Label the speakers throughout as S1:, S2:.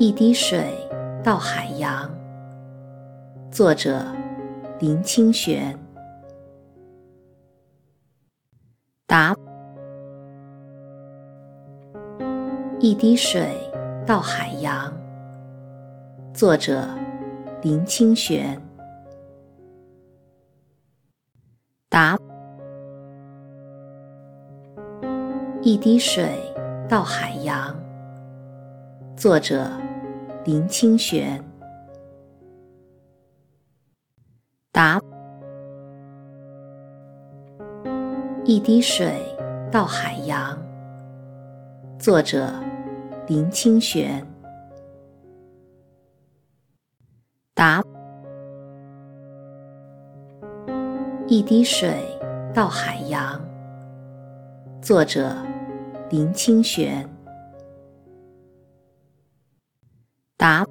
S1: 一滴水到海洋。作者：林清玄。答：一滴水到海洋。作者：林清玄。答：一滴水到海洋。作者：林清玄。答：一滴水到海洋。作者：林清玄。答：一滴水到海洋。作者：林清玄。答：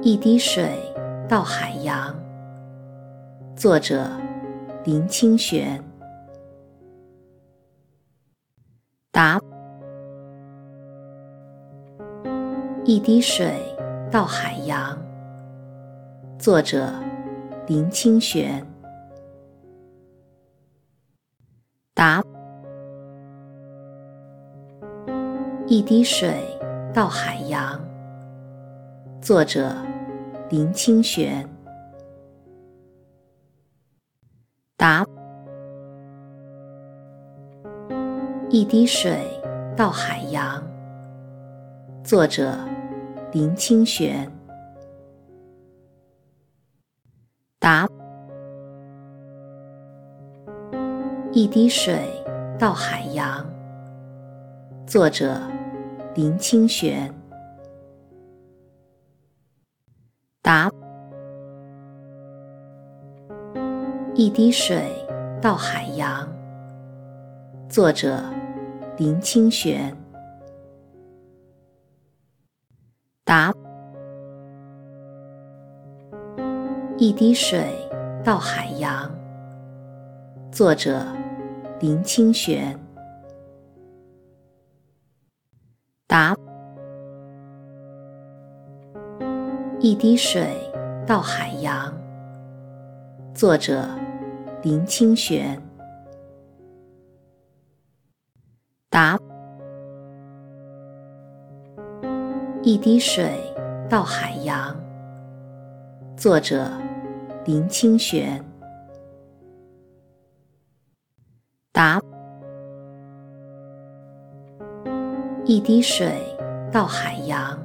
S1: 一滴水到海洋。作者：林清玄。答：一滴水到海洋。作者：林清玄。答：一滴水到海洋。作者：林清玄。答：一滴水到海洋。作者：林清玄。答：一滴水到海洋。作者：林清玄。答：一滴水到海洋。作者：林清玄。答：一滴水到海洋。作者：林清玄。答：一滴水到海洋。作者：林清玄。答：一滴水到海洋。作者：林清玄。答：一滴水到海洋。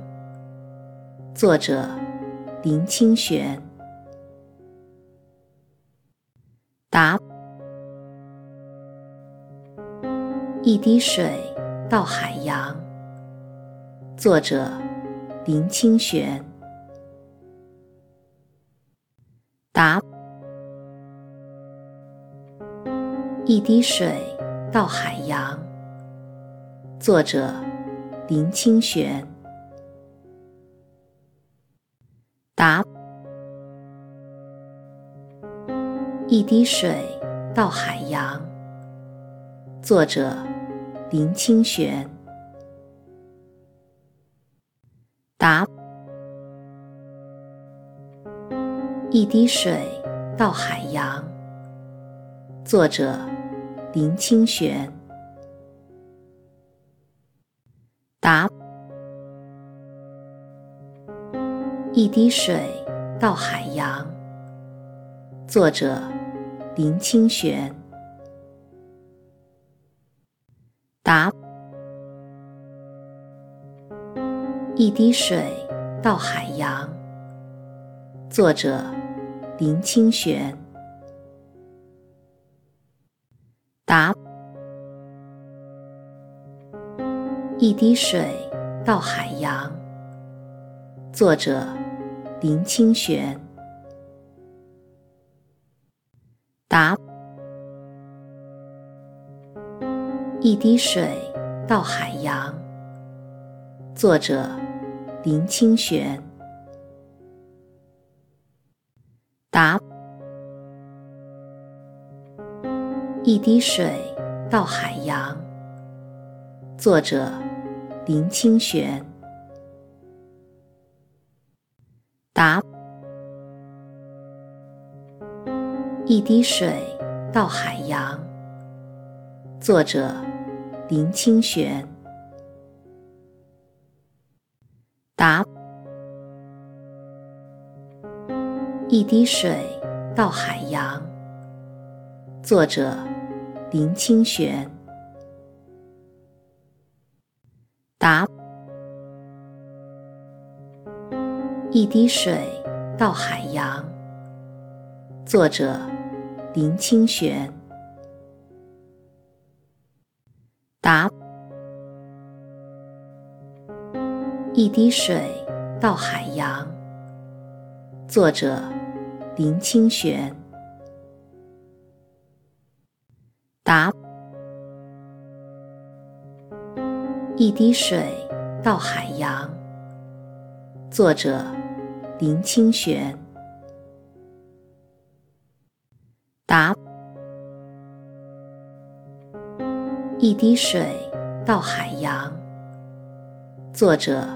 S1: 作者：林清玄。答：一滴水到海洋。作者：林清玄。答：一滴水到海洋。作者：林清玄。答：一滴水到海洋。作者：林清玄。答：一滴水到海洋。作者：林清玄。答：一滴水到海洋。作者：林清玄。答：一滴水到海洋。作者：林清玄。答：一滴水到海洋。作者：林清玄。答：一滴水到海洋。作者：林清玄。答：一滴水到海洋。作者：林清玄。答：一滴水到海洋。作者：林清玄。答：一滴水到海洋。作者：林清玄。答：一滴水到海洋。作者：林清玄。答：一滴水到海洋。作者：林清玄。答：一滴水到海洋。作者：林清玄。答：一滴水到海洋。作者：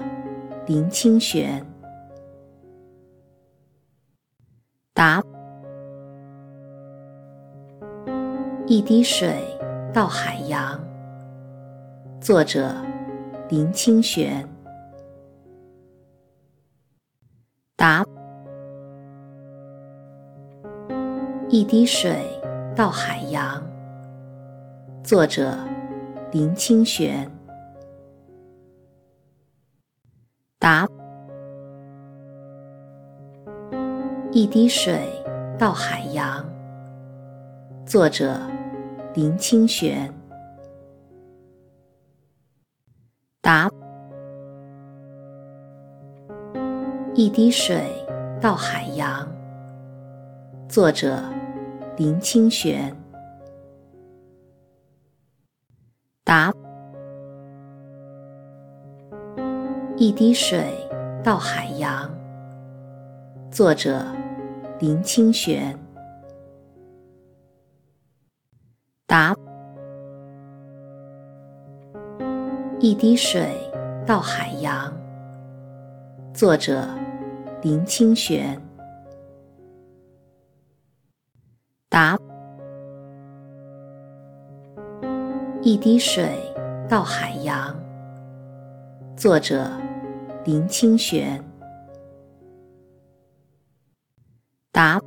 S1: 林清玄。答：一滴水到海洋。作者：林清玄。答：一滴水到海洋。作者：林清玄。答：一滴水到海洋。作者：林清玄。答：一滴水到海洋。作者：林清玄。答：一滴水到海洋。作者：林清玄。答：一滴水到海洋。作者：林清玄。答：一滴水到海洋。作者：林清玄。答：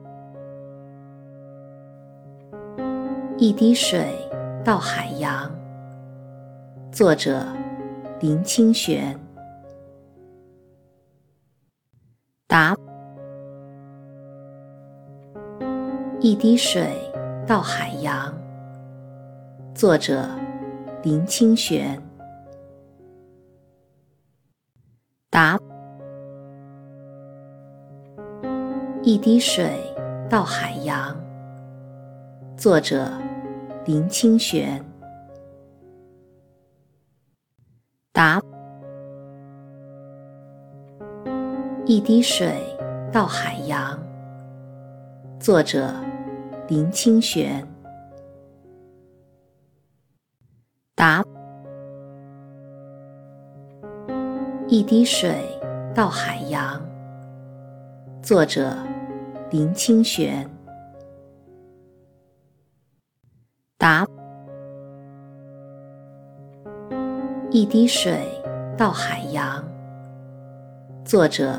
S1: 一滴水到海洋。作者：林清玄。答：一滴水到海洋。作者：林清玄。答：一滴水到海洋。作者：林清玄。答：一滴水到海洋。作者：林清玄。答：一滴水到海洋。作者：林清玄。答：一滴水到海洋。作者：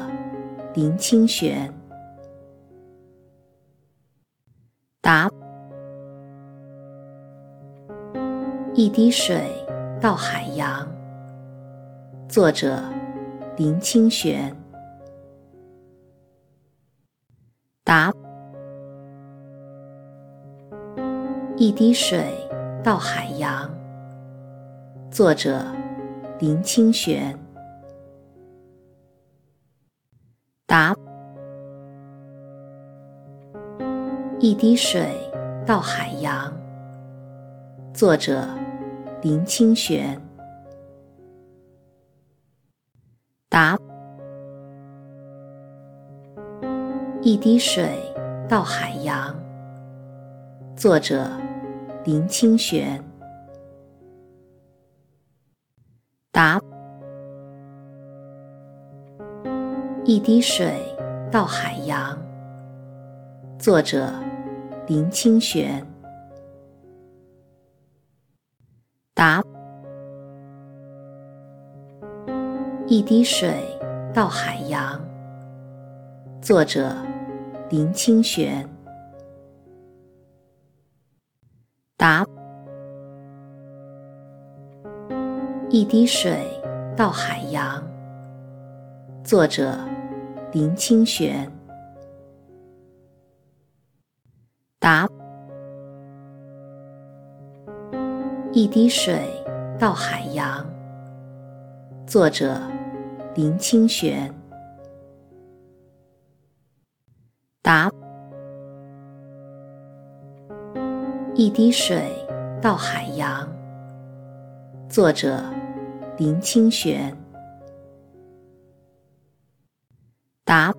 S1: 林清玄。答：一滴水到海洋。作者：林清玄。答：一滴水到海洋。作者：林清玄。答：一滴水到海洋。作者：林清玄。答：一滴水到海洋。作者：林清玄。答。一滴水到海洋作者林清玄。答。一滴水到海洋作者林清玄。答。一滴水到海洋。作者：林清玄。答：一滴水到海洋。作者：林清玄。答：一滴水到海洋。作者：林清玄。答：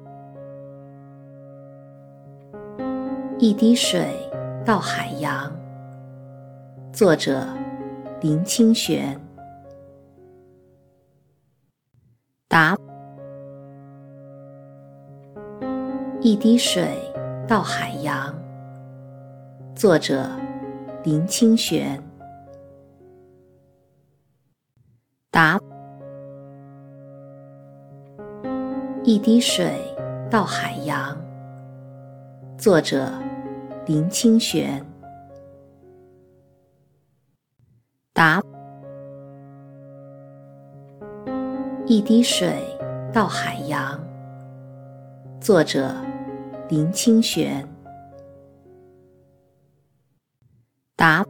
S1: 一滴水到海洋。作者：林清玄。答：一滴水到海洋。作者：林清玄。答。一滴水到海洋。作者：林清玄。答：一滴水到海洋。作者：林清玄。答。